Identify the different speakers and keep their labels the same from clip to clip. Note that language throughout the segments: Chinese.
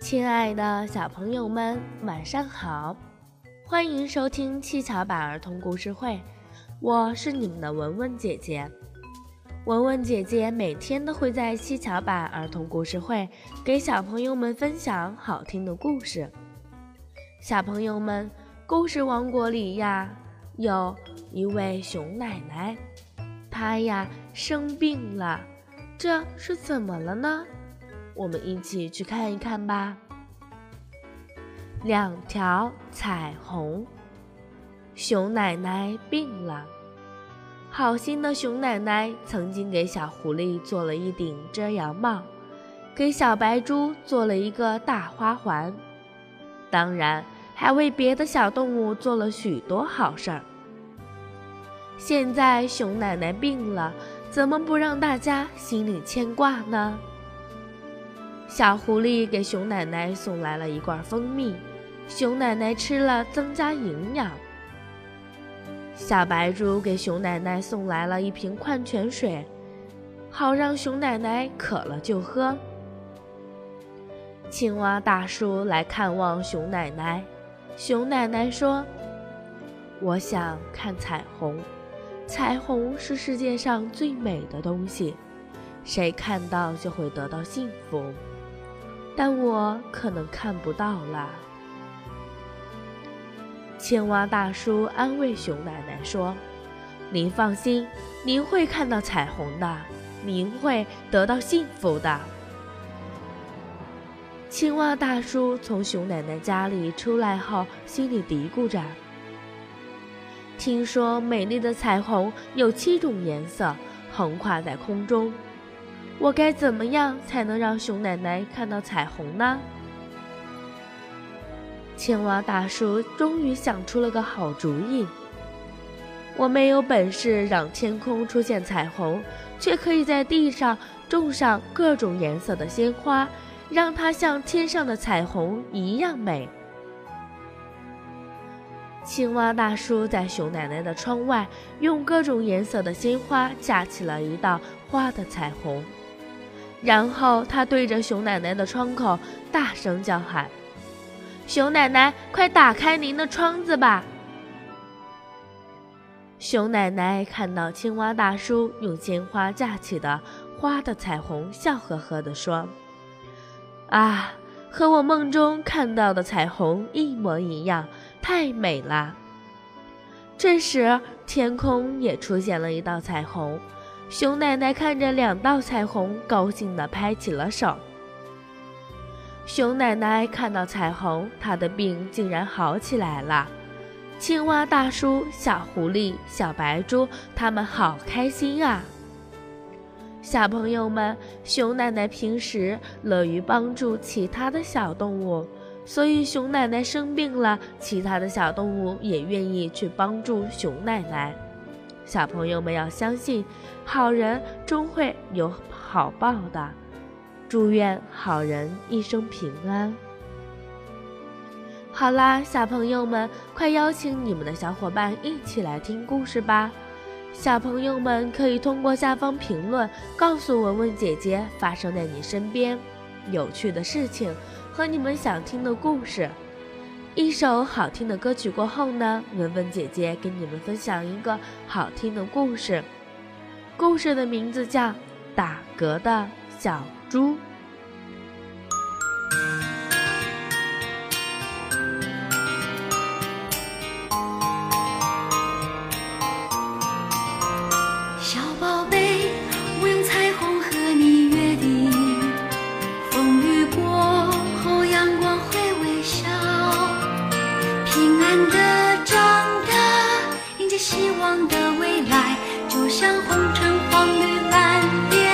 Speaker 1: 亲爱的小朋友们，晚上好！欢迎收听七巧板儿童故事会，我是你们的文文姐姐。文文姐姐每天都会在七巧板儿童故事会给小朋友们分享好听的故事。小朋友们，故事王国里呀，有一位熊奶奶，她呀生病了，这是怎么了呢？我们一起去看一看吧。两条彩虹，熊奶奶病了。好心的熊奶奶曾经给小狐狸做了一顶遮阳帽，给小白猪做了一个大花环，当然还为别的小动物做了许多好事儿。现在熊奶奶病了，怎么不让大家心里牵挂呢？小狐狸给熊奶奶送来了一罐蜂蜜，熊奶奶吃了增加营养。小白猪给熊奶奶送来了一瓶矿泉水，好让熊奶奶渴了就喝。青蛙大叔来看望熊奶奶，熊奶奶说：“我想看彩虹，彩虹是世界上最美的东西，谁看到就会得到幸福。”但我可能看不到了。青蛙大叔安慰熊奶奶说：“您放心，您会看到彩虹的，您会得到幸福的。”青蛙大叔从熊奶奶家里出来后，心里嘀咕着：“听说美丽的彩虹有七种颜色，横跨在空中。”我该怎么样才能让熊奶奶看到彩虹呢？青蛙大叔终于想出了个好主意。我没有本事让天空出现彩虹，却可以在地上种上各种颜色的鲜花，让它像天上的彩虹一样美。青蛙大叔在熊奶奶的窗外，用各种颜色的鲜花架起了一道花的彩虹。然后他对着熊奶奶的窗口大声叫喊：“熊奶奶，快打开您的窗子吧！”熊奶奶看到青蛙大叔用鲜花架起的花的彩虹，笑呵呵地说：“啊，和我梦中看到的彩虹一模一样，太美了！”这时，天空也出现了一道彩虹。熊奶奶看着两道彩虹，高兴地拍起了手。熊奶奶看到彩虹，她的病竟然好起来了。青蛙大叔、小狐狸、小白猪，他们好开心啊！小朋友们，熊奶奶平时乐于帮助其他的小动物，所以熊奶奶生病了，其他的小动物也愿意去帮助熊奶奶。小朋友们要相信，好人终会有好报的。祝愿好人一生平安。好啦，小朋友们，快邀请你们的小伙伴一起来听故事吧。小朋友们可以通过下方评论告诉文文姐姐发生在你身边有趣的事情和你们想听的故事。一首好听的歌曲过后呢，文文姐姐给你们分享一个好听的故事，故事的名字叫《打嗝的小猪》。
Speaker 2: 望的未来就像红橙黄绿蓝绿。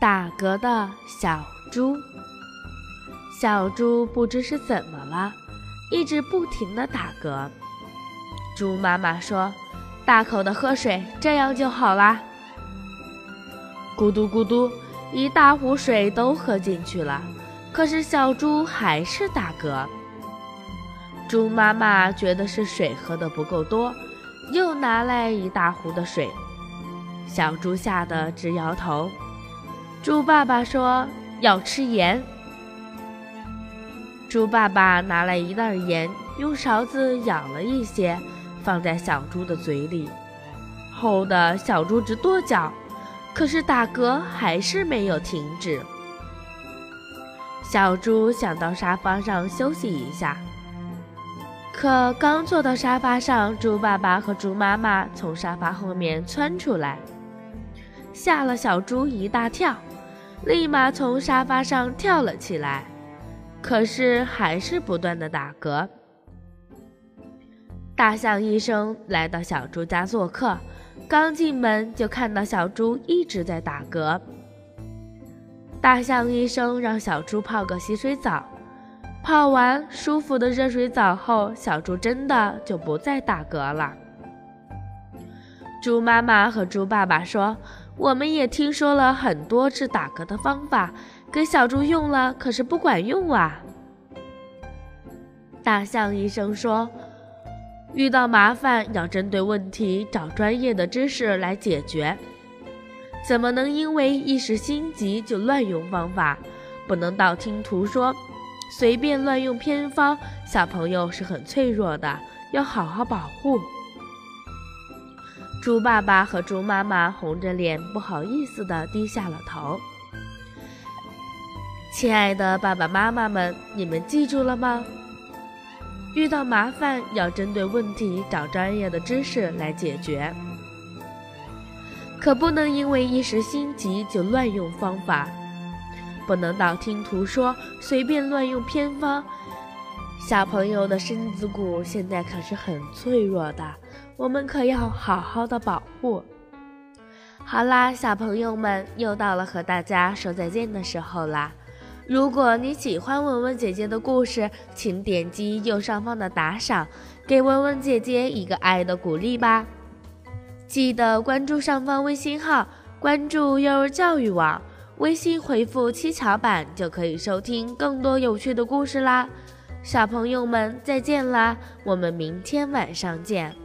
Speaker 1: 打嗝的小猪。小猪不知是怎么了，一直不停的打嗝。猪妈妈说：“大口的喝水，这样就好啦。”咕嘟咕嘟，一大壶水都喝进去了，可是小猪还是打嗝。猪妈妈觉得是水喝的不够多，又拿来一大壶的水。小猪吓得直摇头。猪爸爸说要吃盐。猪爸爸拿来一袋盐，用勺子舀了一些，放在小猪的嘴里。齁的小猪直跺脚，可是打嗝还是没有停止。小猪想到沙发上休息一下，可刚坐到沙发上，猪爸爸和猪妈妈从沙发后面窜出来，吓了小猪一大跳。立马从沙发上跳了起来，可是还是不断的打嗝。大象医生来到小猪家做客，刚进门就看到小猪一直在打嗝。大象医生让小猪泡个洗水澡，泡完舒服的热水澡后，小猪真的就不再打嗝了。猪妈妈和猪爸爸说。我们也听说了很多治打嗝的方法，给小猪用了，可是不管用啊。大象医生说，遇到麻烦要针对问题找专业的知识来解决，怎么能因为一时心急就乱用方法？不能道听途说，随便乱用偏方，小朋友是很脆弱的，要好好保护。猪爸爸和猪妈妈红着脸，不好意思地低下了头。亲爱的爸爸妈妈们，你们记住了吗？遇到麻烦要针对问题找专业的知识来解决，可不能因为一时心急就乱用方法，不能道听途说，随便乱用偏方。小朋友的身子骨现在可是很脆弱的。我们可要好好的保护。好啦，小朋友们，又到了和大家说再见的时候啦。如果你喜欢文文姐姐的故事，请点击右上方的打赏，给文文姐姐一个爱的鼓励吧。记得关注上方微信号，关注幼儿教育网，微信回复“七巧板”就可以收听更多有趣的故事啦。小朋友们，再见啦，我们明天晚上见。